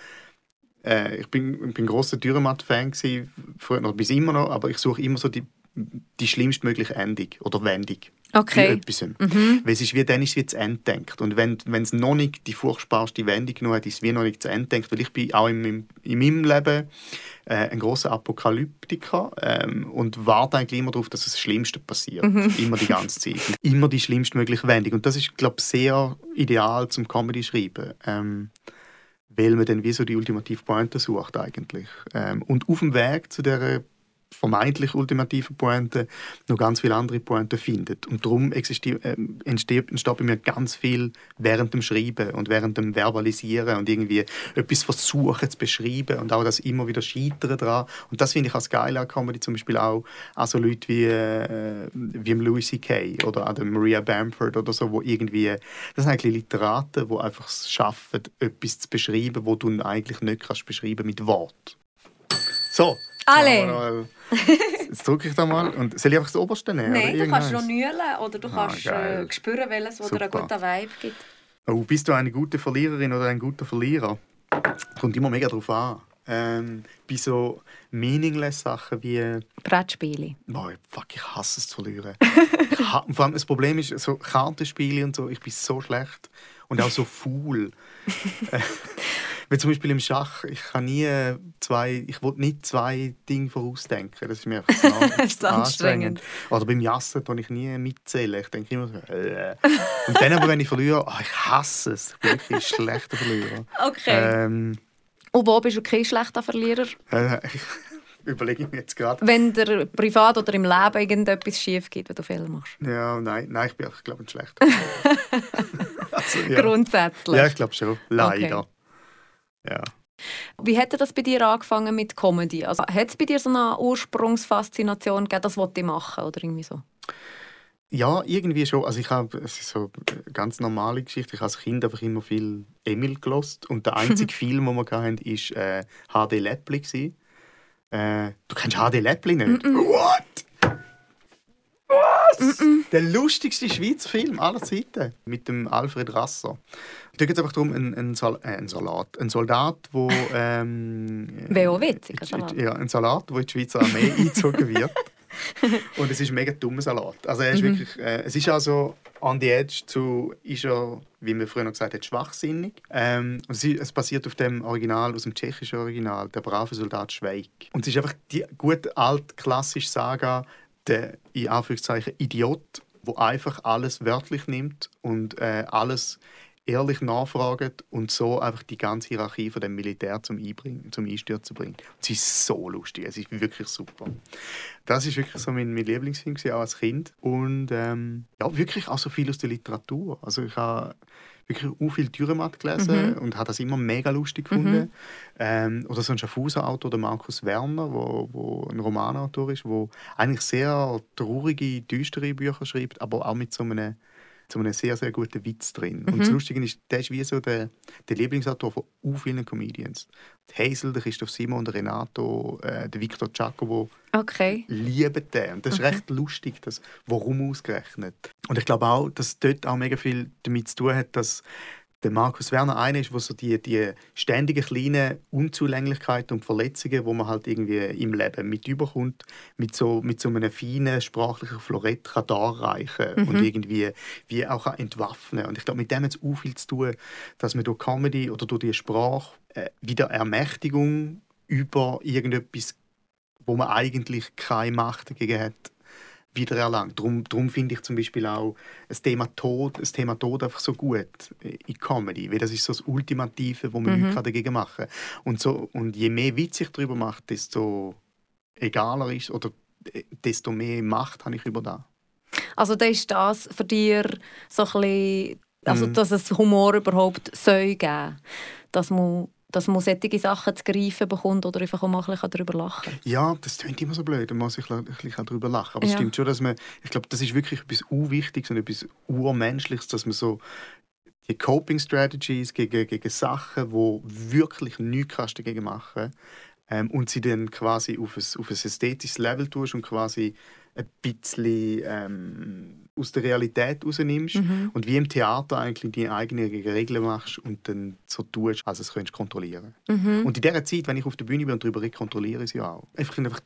äh, ich bin, ich bin ein grosser Dürrematt-Fan gewesen, früher noch, bis immer noch, aber ich suche immer so die, die schlimmstmögliche Endung oder Wendung. Okay. In etwas. Weil es ist wie, dann ist es wie zu Ende denkt. Und wenn es noch nicht die furchtbarste Wendung genommen hat, ist es wie noch nicht zu Ende denkt. Weil ich bin auch in meinem, in meinem Leben äh, ein großer Apokalyptiker ähm, und warte eigentlich immer darauf, dass das Schlimmste passiert. Immer die ganze Zeit. Immer die schlimmstmögliche Wendung. Und das ist, glaube ich, sehr ideal zum Comedy-Schreiben. Ähm, weil man dann wie so die ultimative Pointe sucht eigentlich. Ähm, und auf dem Weg zu der vermeintlich ultimativen Pointe noch ganz viele andere Pointen findet. Und darum ähm, entsteht, entsteht bei mir ganz viel während dem Schreiben und während dem Verbalisieren und irgendwie etwas versuchen zu beschreiben und auch das immer wieder Scheitern dran. Und das finde ich als geil an Comedy zum Beispiel auch an so Leute wie, äh, wie Louis C.K. oder an Maria Bamford oder so, wo irgendwie, das sind eigentlich Literaten, die einfach es schaffen, etwas zu beschreiben, wo du eigentlich nicht kannst beschreiben mit Wort. So. Alle. Jetzt noch- Jetzt drücke ich da mal. Und soll ich einfach das Oberste nehmen? Nein, oder du kannst noch nühlen oder du Ah, kannst geil. äh, spüren, welches, dir einen guten Vibe gibt. Oh, bist du eine gute Verliererin oder ein guter Verlierer? Kommt immer mega drauf an. Ähm, bei so meaningless Sachen wie Brettspiele. Boah, fuck, ich hasse es zu verlieren. Ich ha Vor allem das Problem ist, so Kartenspiele und so, ich bin so schlecht und auch so faul. Wie zum Beispiel im Schach, ich kann nie zwei, ich will nicht zwei Dinge vorausdenken. Das ist mir einfach zu an- Das ist anstrengend. Oder beim Jassen kann ich nie mitzählen. Ich denke immer so, äh. Und dann aber, wenn ich verliere, oh, ich hasse es. Ich bin wirklich ein schlechter Verlierer. Okay. Ähm, Und wo bist du kein schlechter Verlierer? äh, ich überlege ich mir jetzt gerade. Wenn dir privat oder im Leben irgendetwas schief geht, wenn du Fehler machst. Ja, nein, nein, ich bin, ich glaube, ein schlechter Verlierer. also, ja. Grundsätzlich. Ja, ich glaube schon. Leider. Okay. Ja. Wie hat das bei dir angefangen mit Comedy? Also, hat es bei dir so eine Ursprungsfaszination gegeben, das wollte ich machen oder irgendwie so? ja, irgendwie schon. Also ich habe, es ist so eine ganz normale Geschichte. Ich habe als Kind einfach immer viel Emil gelost und der einzige Film, den wir hatten, war äh, HD Läppli. Äh, du kennst HD Läppli nicht? What? Was? Der lustigste Schweizer Film aller Zeiten mit dem Alfred Rasser. Da geht es einfach darum, ein, ein, Sal äh, ein Salat, ein Soldat, wo ähm, Wäre auch witzig, ein in- Salat. Ja, ein Salat, wo in die Schweizer Armee eingezogen wird. Und es ist ein mega dummer Salat. Also er ist wirklich, äh, es ist also on the edge zu, ist er, wie man früher noch gesagt hat, schwachsinnig. Ähm, und es, ist, es basiert auf dem Original, aus dem tschechischen Original, der brave Soldat Schweig. Und es ist einfach die gut alt klassische Saga, der in Anführungszeichen Idiot, wo einfach alles wörtlich nimmt und äh, alles ehrlich nachfragt und so einfach die ganze Hierarchie von dem Militär zum Einbringen, zum Einstürzen bringt. Sie ist so lustig, es ist wirklich super. Das ist wirklich so mein, mein Lieblingsfilm gewesen, auch als Kind und ähm, ja wirklich auch so viel aus der Literatur. Also ich habe wirklich auch viel Dürrematt gelesen Mhm. und habe das immer mega lustig gefunden. Ähm, oder so ein Schaffhauser-Autor, der Markus Werner, wo, wo ein Romanautor ist, wo eigentlich sehr traurige, düstere Bücher schreibt, aber auch mit so einem so einem sehr, sehr guten Witz drin. Und das Lustige ist, der ist wie so der, der Lieblingsautor von u vielen Comedians. Die Hazel, der Christoph Simon, der Renato, äh, der Victor Giacomo Okay. lieben den. Und das ist recht lustig, das, warum ausgerechnet. Und ich glaube auch, dass dort auch mega viel damit zu tun hat, dass der Markus Werner einer ist, der so die, die ständigen kleinen Unzulänglichkeiten und Verletzungen, wo man halt irgendwie im Leben mit überkommt, mit so, mit so einem feinen sprachlichen Florett kann darreichen und irgendwie wie auch kann entwaffnen. Und ich glaube, mit dem hat es auch viel zu tun, dass man durch Comedy oder durch die Sprache äh, wieder Ermächtigung über irgendetwas wo man eigentlich keine Macht dagegen hat, wiedererlangt. Darum, darum finde ich zum Beispiel auch das Thema Tod, das Thema Tod einfach so gut in Comedy, weil das ist so das Ultimative, wo man mhm. nichts dagegen machen kann. Und, so, und je mehr Witz ich darüber mache, desto egaler ist oder äh, desto mehr Macht habe ich über das. Also das ist das für dich so ein bisschen, also mhm. dass es Humor überhaupt soll geben, dass man dass man solche Sachen zu greifen bekommt oder einfach auch mal ein bisschen darüber lachen Ja, das klingt immer so blöd, man muss sich ein bisschen darüber lachen. Aber es ja. stimmt schon, dass man, ich glaube, das ist wirklich etwas Urwichtiges und etwas Urmenschliches, dass man so die Coping Strategies gegen, gegen Sachen, die wirklich nichts kannst dagegen machen ähm, und sie dann quasi auf ein, auf ein ästhetisches Level tust und quasi ein bisschen ähm, aus der Realität rausnimmst mhm. und wie im Theater eigentlich deine eigenen Regeln machst und dann so tust, als es könntest kontrollieren. Mhm. Und in dieser Zeit, wenn ich auf der Bühne bin und darüber rede, kontrolliere ich sie auch. Einfach, einfach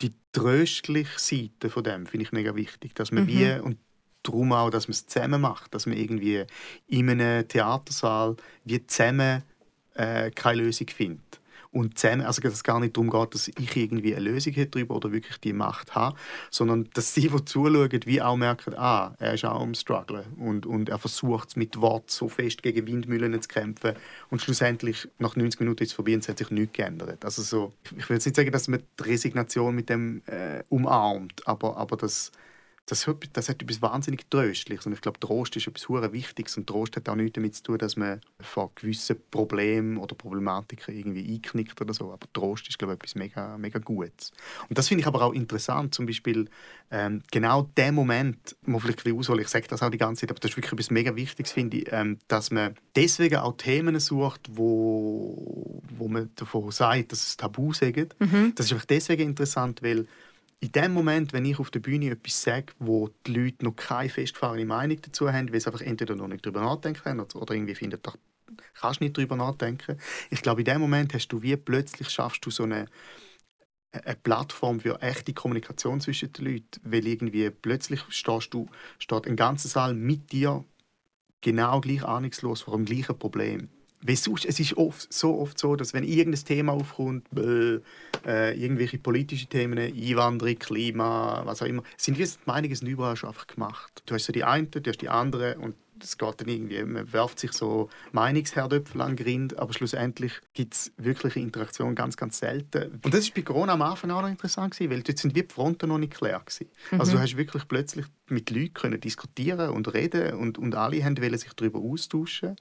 die tröstliche Seite von dem finde ich mega wichtig, dass man mhm. wie und darum auch, dass man es zusammen macht, dass man irgendwie in einem Theatersaal wie zusammen äh, keine Lösung findet und zusammen, also dass es gar nicht darum geht, dass ich irgendwie eine Lösung habe darüber oder wirklich die Macht habe, sondern dass sie, die zuschauen, wie auch merken, ah, er ist auch am Struggle und, und er versucht es mit Wort so fest gegen Windmühlen zu kämpfen und schlussendlich nach 90 Minuten ist es vorbei und es hat sich nichts geändert. Also so, ich will jetzt nicht sagen, dass man die Resignation mit dem äh, umarmt, aber, aber das das hat, das hat etwas wahnsinnig Tröstliches. Und ich glaube, Trost ist etwas sehr Wichtiges. Und Trost hat auch nichts damit zu tun, dass man vor gewissen Problemen oder Problematiken irgendwie einknickt oder so. Aber Trost ist, glaube ich, etwas mega, mega Gutes. Und das finde ich aber auch interessant. Zum Beispiel ähm, genau der Moment, wo vielleicht ein bisschen ich sage das auch die ganze Zeit, aber das ist wirklich etwas mega Wichtiges, finde ich, ähm, dass man deswegen auch Themen sucht, wo, wo man davon sagt, dass es Tabu sind. Mhm. Das ist einfach deswegen interessant, weil in dem Moment, wenn ich auf der Bühne etwas sage, wo die Leute noch keine festgefahrene Meinung dazu haben, weil sie einfach entweder noch nicht darüber nachdenken oder irgendwie finden, da kannst du nicht darüber nachdenken. Ich glaube, in dem Moment hast du wie plötzlich schaffst du so eine, eine Plattform für echte Kommunikation zwischen den Leuten, weil irgendwie plötzlich stehst du, steht ein ganzer Saal mit dir genau gleich ahnungslos vor dem gleichen Problem. Weil sonst, es ist oft, so oft so, dass wenn irgendein Thema aufkommt, äh, irgendwelche politische Themen, Einwanderung, Klima, was auch immer, sind die Meinungen sind überall schon einfach gemacht. Du hast so die eine, du hast die andere und es geht dann irgendwie, man werft sich so Meinungsherdöpfel an den Grind, aber schlussendlich gibt es wirkliche Interaktion ganz, ganz selten. Und das war bei Corona am Anfang auch noch interessant gewesen, weil dort sind wie die Fronten noch nicht klar gewesen. Mhm. Also du hast wirklich plötzlich mit Leuten können diskutieren und reden und, und alle wollten sich darüber austauschen.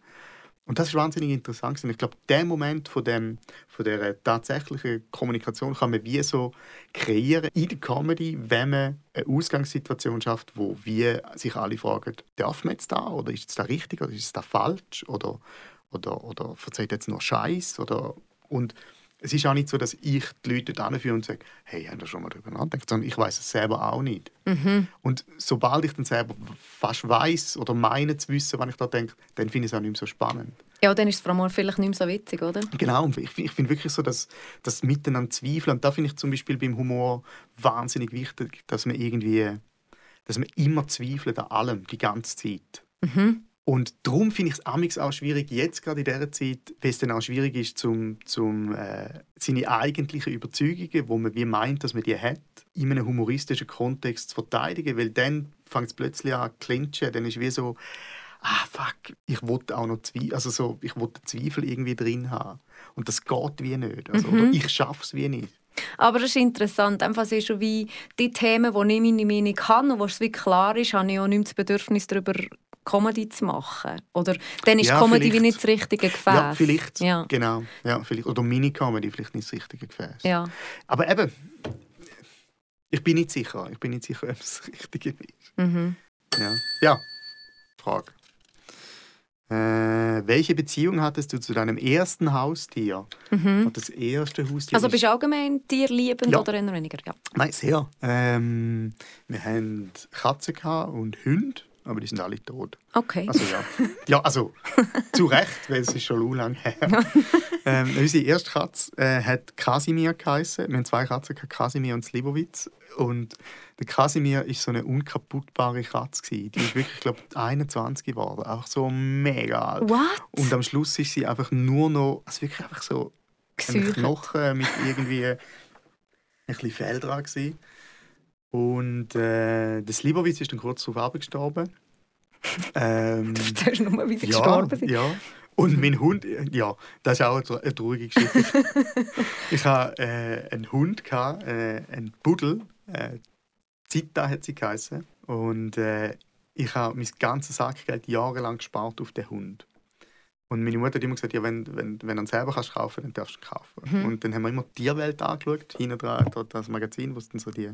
Und das ist wahnsinnig interessant. Ich glaube, der Moment von, dem, von der tatsächlichen Kommunikation kann man wie so kreieren in der Comedy, wenn man eine Ausgangssituation schafft, wo wir sich alle fragen, darf man jetzt da oder ist es da richtig oder ist es da falsch oder, oder, oder verzeiht jetzt nur Scheiß oder und es ist auch nicht so, dass ich die Leute anführe und sage, hey, haben da schon mal darüber nachgedacht, sondern ich weiß es selber auch nicht. Mhm. Und sobald ich dann selber fast weiß oder meine zu wissen, was ich da denke, dann finde ich es auch nicht mehr so spannend. Ja, dann ist es vor allem vielleicht nicht mehr so witzig, oder? Genau, ich, ich finde wirklich so, dass das Miteinander zweifeln, und da finde ich zum Beispiel beim Humor wahnsinnig wichtig, dass man irgendwie, dass man immer zweifelt an allem, die ganze Zeit. Mhm. Und darum finde ich es auch schwierig, jetzt gerade in dieser Zeit, weil es dann auch schwierig ist, zum, zum, äh, seine eigentlichen Überzeugungen, wo man wie meint, dass man die hat, in einem humoristischen Kontext zu verteidigen, weil dann fängt es plötzlich an zu clinchen, dann ist wie so, ah fuck, ich wollte auch noch Zweifel, also so, ich wollte Zweifel irgendwie drin haben. Und das geht wie nicht. Also, mhm. Oder ich schaffe es wie nicht. Aber es ist interessant, einfach es ist schon wie die Themen, wo ich meine Meinung habe und wo es wie klar ist, habe ich auch nicht das Bedürfnis darüber Comedy zu machen. Oder dann ist ja, Comedy vielleicht. wie nicht das richtige Gefäß. Ja, vielleicht. Ja. Genau. Ja, vielleicht. Oder Mini-Comedy vielleicht nicht das richtige Gefäß. Ja. Aber eben, ich bin nicht sicher. Ich bin nicht sicher, ob es das Richtige ist. Mhm. Ja. ja. Frage. Äh, welche Beziehung hattest du zu deinem ersten Haustier? Mhm. Das erste Haustier. Also bist du allgemein tierliebend ja. oder eher weniger? Ja. Nein, sehr. Ähm, wir hatten Katzen und Hunde aber die sind alle tot. Okay. Also ja, ja also zu Recht, weil es ist schon lange her. ähm, unsere erste Katze äh, hat Kasimir geheißen. Wir haben zwei Katzen, Kasimir und Slivovitz. Und der Kasimir war so eine unkaputtbare Katze. Die ist wirklich, glaube 21 geworden. Auch so mega alt. What? Und am Schluss ist sie einfach nur noch, also wirklich einfach so ein Knochen mit irgendwie ein bisschen Fell dran gewesen. Und äh, der Slivovitz ist dann kurz darauf gestorben. Ähm, Du erzählst nur, wie sie ja, gestorben sind. Ja. Und mein Hund, ja, das ist auch eine tra- eine traurige Geschichte. ich hatte äh, einen Hund, gehabt, äh, einen Pudel, äh, Zita hat sie geheißen. Und äh, ich habe mein ganzes Sackgeld jahrelang gespart auf den Hund. Und meine Mutter hat immer gesagt, ja, wenn, wenn, wenn du ihn selber kannst kaufen dann darfst du ihn kaufen. Mhm. Und dann haben wir immer die Tierwelt angeschaut, hinten dran das Magazin, wo es dann so die,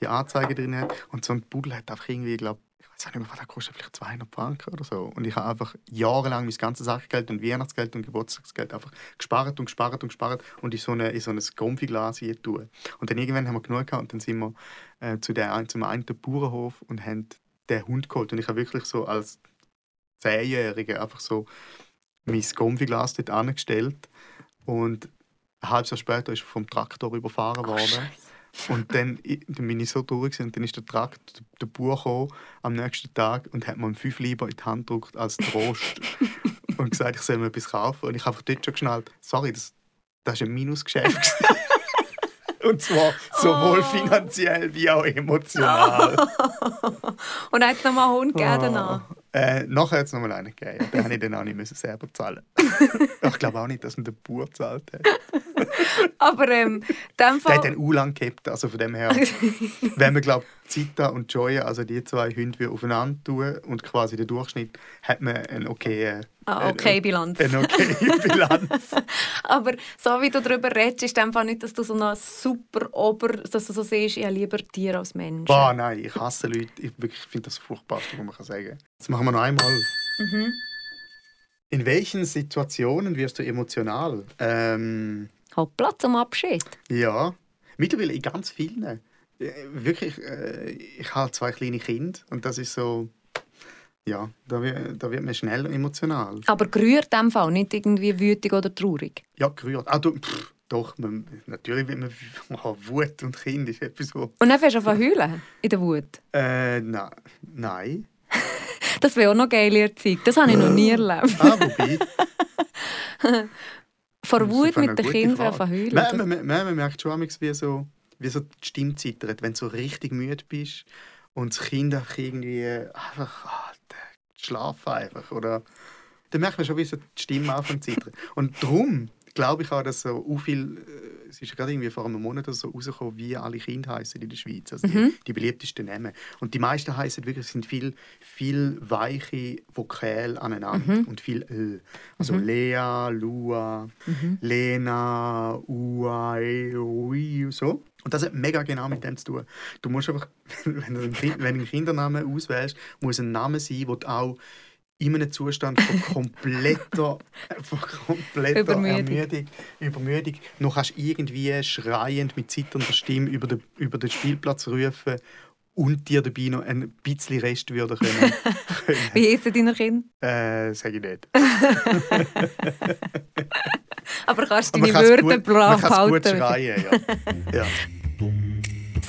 die Anzeige drin hat. Und so ein Pudel hat einfach irgendwie, ich glaube, ich weiß nicht mehr, was der kostet, vielleicht 200 Franken oder so. Und ich habe einfach jahrelang mein ganzes Sackgeld und Weihnachtsgeld und Geburtstagsgeld einfach gespart und gespart und gespart und in so, eine, in so ein Konfiglas hier tun. Und dann irgendwann haben wir genug gehabt und dann sind wir äh, zu der, zum einen Bauernhof und haben den Hund geholt. Und ich habe wirklich so als Zehnjähriger einfach so mein Konfiglas dort angestellt und ein halbes Jahr später ist er vom Traktor überfahren worden. Und dann, dann bin ich so traurig und dann ist der Trakt, der Bauer gekommen, am nächsten Tag und hat mir einen 5 Lieber in die Hand gedrückt als Trost und gesagt, ich soll mir etwas kaufen. Und ich habe einfach dort schon geschnallt, sorry, das, das ist ein Minusgeschäft. und zwar sowohl Oh. finanziell wie auch emotional. Und hat es nochmal einen Hund gegeben danach? Äh, nachher hat es nochmal einen gegeben. Den habe ich dann auch nicht müssen selber zahlen Ich glaube auch nicht, dass mir der Bauer gezahlt hat. Aber ähm, in dem Der Fall... hat dann u lang gehabt, also von dem her. wenn man glaubt, Zita und Joya, also die zwei Hunde, wie aufeinander tun und quasi den Durchschnitt, hat man eine okay, Ah, okay, Bilanz. eine okay Bilanz. Aber so wie du darüber redest, ist Fall nicht, dass du so eine super Ober... dass du so siehst, ich habe lieber Tier als Mensch. Boah, nein, ich hasse Leute. Ich finde das furchtbarste, was man kann sagen kann. Das machen wir noch einmal. Mhm. In welchen Situationen wirst du emotional? Ähm, Platz zum Abschied. ja, mittlerweile in ganz vielen. Äh, Wirklich, äh, ich habe zwei kleine Kinder und das ist so, ja, da wird, da wird man schnell emotional. Aber gerührt in dem Fall, nicht irgendwie wütig oder traurig. Ja, gerührt. Ah, du, pff, doch, man, natürlich wird man oh, Wut und Kind ist etwas, wo... Und dann fängst du zu heulen in der Wut. Äh, na, nein. Das wäre auch noch geile Erziehung. Das habe ich noch nie erlebt. Ah, wobei... Vor Wut mit den Kindern Man, heulen. man, man, man merkt schon wie so, wie so die Stimme zittert, wenn du so richtig müde bist und das Kind einfach irgendwie einfach, ah, der- schlaf einfach, oder... Dann merkt man schon, wie so die Stimme anfängt zu zittern. Und darum glaube ich auch, dass so viel, äh, es ist ja gerade irgendwie vor einem Monat oder so rausgekommen, wie alle Kinder heißen in der Schweiz, also die, Mhm. die beliebtesten Namen. Und die meisten heißen wirklich, sind viel, viel weiche Vokale aneinander Mhm. und viel L. Also Lea, Lua, Mhm. Lena, Ua, E, Ui, so. Und das hat mega genau mit dem zu tun. Du musst einfach, wenn du einen, Kind, wenn einen Kindernamen auswählst, muss ein Name sein, der auch in einem Zustand von kompletter, von kompletter Übermüdung. Ermüdung, Übermüdung noch kannst irgendwie schreiend mit zitternder Stimme über den, über den Spielplatz rufen und dir dabei noch ein bisschen Rest würde können. Wie heissen deine Kinder? äh, sage ich nicht. Aber kannst du deine Würde gut, man brav kann's gut schreien, ja. ja.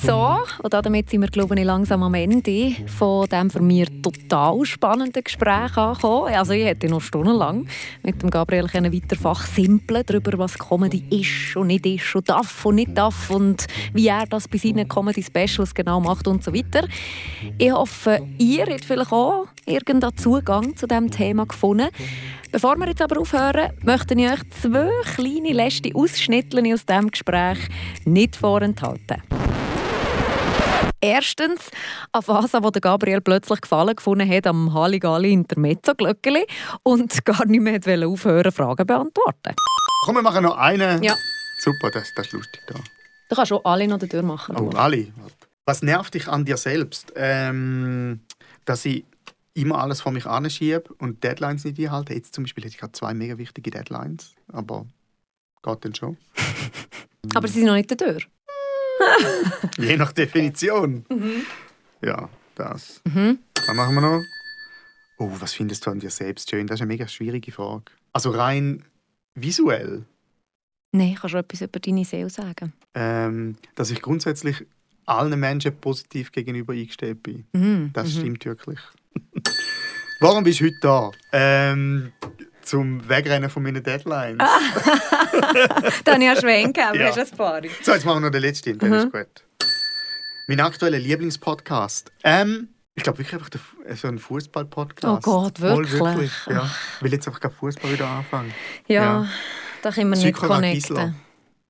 So, und damit sind wir, glaube ich, langsam am Ende von diesem für mich total spannenden Gespräch angekommen. Also ich hätte noch stundenlang mit dem Gabriel können weiter fachsimpeln darüber, was Comedy ist und nicht ist und darf und nicht darf und wie er das bei seinen Comedy-Specials genau macht und so weiter. Ich hoffe, ihr habt vielleicht auch irgendeinen Zugang zu diesem Thema gefunden. Bevor wir jetzt aber aufhören, möchte ich euch zwei kleine letzte Ausschnitte aus diesem Gespräch nicht vorenthalten. Erstens, auf was der Gabriel plötzlich gefallen gefunden hat am Halligalli Intermezzo-Glöckeli und gar nicht mehr wollte aufhören, Fragen zu beantworten. Komm, wir machen noch einen. Ja. Super, das, das ist lustig. Da. Du kannst schon alle noch die Tür machen. Oh, Ali. Was nervt dich an dir selbst? Ähm, dass ich immer alles vor mich anschiebe und Deadlines nicht einhalte. Jetzt zum Beispiel hätte ich gerade zwei mega wichtige Deadlines, aber geht dann schon. Aber sie sind noch nicht die Tür. Je nach Definition. Ja, das. Was machen wir noch? Oh, was findest du an dir selbst schön? Das ist eine mega schwierige Frage. Also rein visuell, Nein, kannst du etwas über deine Seele sagen? ähm, dass ich grundsätzlich allen Menschen positiv gegenüber eingestellt bin. Mhm. Das stimmt wirklich. Warum bist du heute da? Ähm, zum Wegrennen von meinen Deadlines. Da habe ich ja Schwenk gegeben, Ja. hast ein paar. So, jetzt machen wir noch den letzten, der ist gut. Mein aktueller Lieblingspodcast. Ähm, ich glaube wirklich einfach Fu- so ein Fußball-Podcast. Oh Gott, Voll wirklich? wirklich ja. Ich will jetzt einfach Fußball wieder anfangen. Ja, Ja. da können wir nicht connecten.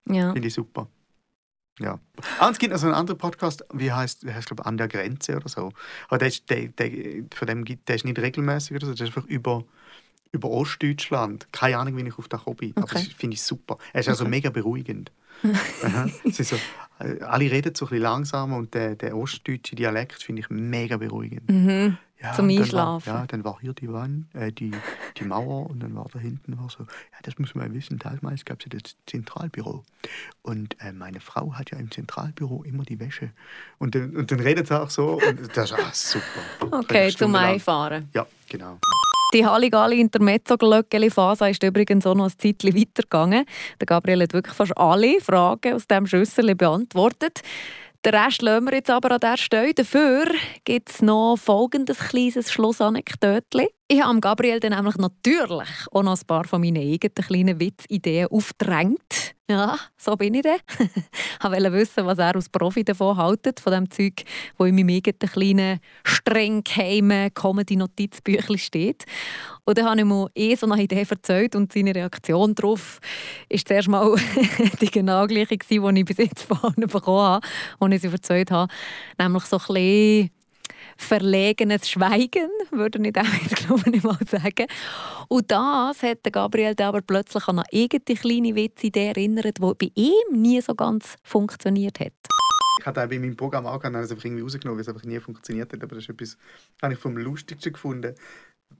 Ja. Finde ich super. Ja. Ah, es gibt noch so einen anderen Podcast, wie heißt, der heißt glaube ich, an der Grenze oder so. Aber der ist, der, der, von dem gibt, der ist nicht regelmäßig oder so, der ist einfach über, über Ostdeutschland. Keine Ahnung, wie ich auf den gekommen bin, aber Okay. das finde ich super. Er ist also Okay. mega beruhigend. Es so, äh, alle reden so ein bisschen langsamer und der, der ostdeutsche Dialekt finde ich mega beruhigend. Mhm. Ja, Zum Einschlafen. War, ja, dann war hier die Wand, äh, die, die Mauer und dann war da hinten war so, ja, das muss man wissen, damals gab es ja das Zentralbüro. Und äh, meine Frau hat ja im Zentralbüro immer die Wäsche. Und dann, und dann redet er auch so und das ist ah, super. Okay, zum. Einfahren. Ja, genau. Die Halligalli Intermezzo-Glöckeli-Phase ist übrigens auch noch ein Zeitchen weitergegangen. Der Gabriel hat wirklich fast alle Fragen aus diesem Schüssel beantwortet. Den Rest lassen wir jetzt aber an der Stelle. Dafür gibt es noch folgendes kleines Schlussanekdötchen. Ich habe Gabriel dann nämlich natürlich auch noch ein paar von meinen eigenen kleinen Witzideen aufgedrängt. Ja, so bin ich dann. ich wollte wissen, was er als Profi davon hält, von dem Zeug, das in meinem eigenen kleinen, streng geheimen Comedy-Notizbüchlein steht. Und dann habe ich mir eh so eine Idee erzählt und seine Reaktion darauf war zuerst mal die genau gleiche, die ich bis jetzt allen bekommen habe, als ich sie erzählt habe. Nämlich so ein bisschen verlegenes Schweigen, würde ich dem jetzt glaube ich mal sagen. Und das hat Gabriel aber plötzlich an eine eigene kleine Witzidee erinnert, die bei ihm nie so ganz funktioniert hat. Ich hatte auch bei meinem Programm auch habe es einfach irgendwie rausgenommen, weil es einfach nie funktioniert hat. Aber das ist etwas, habe ich vom Lustigsten gefunden.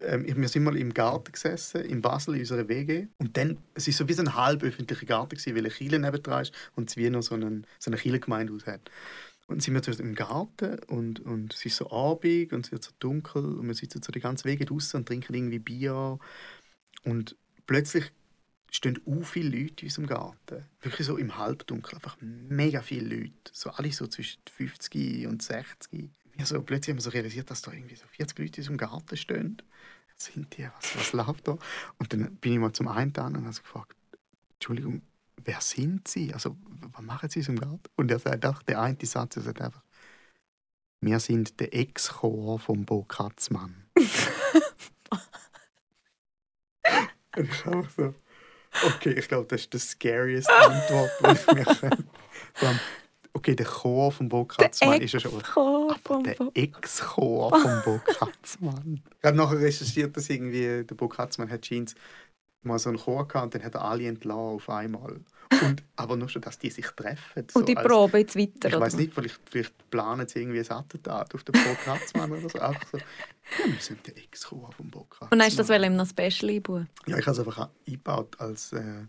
Ähm, wir sind mal im Garten gesessen, in Basel, in unserer WG. Und dann, es war so wie ein halböffentlicher Garten, gewesen, weil eine Kiele nebendran ist und es wie noch so, einen, so eine Kirchengemeinde hat. Und sind wir zuerst im Garten und, und es ist so Abend und es wird so dunkel und wir sitzen so die ganze Wege draußen und trinken irgendwie Bier. Und plötzlich stehen u viele Leute in unserem Garten. Wirklich so im Halbdunkel, einfach mega viele Leute. So alle so zwischen 50 und 60. Wir so, plötzlich haben wir so realisiert, dass da irgendwie so 40 Leute in unserem Garten stehen. Was sind die? Was, was läuft da? Und dann bin ich mal zum einen und habe so gefragt, Entschuldigung, wer sind Sie? Also, was machen Sie unserem Garten? Und er sagt einfach, der eine Satz, er sagt einfach, wir sind der Ex-Chor vom Bo Kratzmann. und ich einfach so, okay, ich glaube, das ist die scariest Antwort, die ich mir Okay, der Chor vom Bo Kratzmann ist ja schon... Aber der Ex-Chor vom Bo Kratzmann. Ich habe nachher recherchiert, dass irgendwie der Bo Kratzmann hat Jeans mal so einen Chor gehabt und dann hat er alle entlassen auf einmal. Und, aber nur schon, dass die sich treffen. so Und die Probe jetzt weiter, Ich weiß nicht, vielleicht, vielleicht planen sie irgendwie ein Attentat auf den Bo Kratzmann oder so. Einfach so, ja, wir sind der Ex-Chor vom Bo Kratzmann. Und dann ist das weil ihm noch Special einbauen. Ja, ich habe es einfach eingebaut als, äh,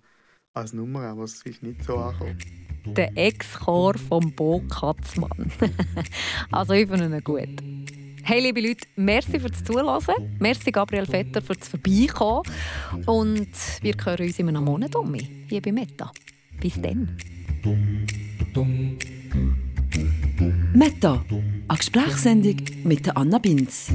als Nummer, aber es ist nicht so angekommen. Der Ex-Chor vom Bo Katzmann. also ich finde ihn gut. Hey liebe Leute, merci fürs Zuhören. Merci Gabriel Vetter fürs Vorbeikommen. Und wir hören uns in einem Monat um, hier bei Meta. Bis dann. Meta, eine Gesprächssendung mit Anna Binz.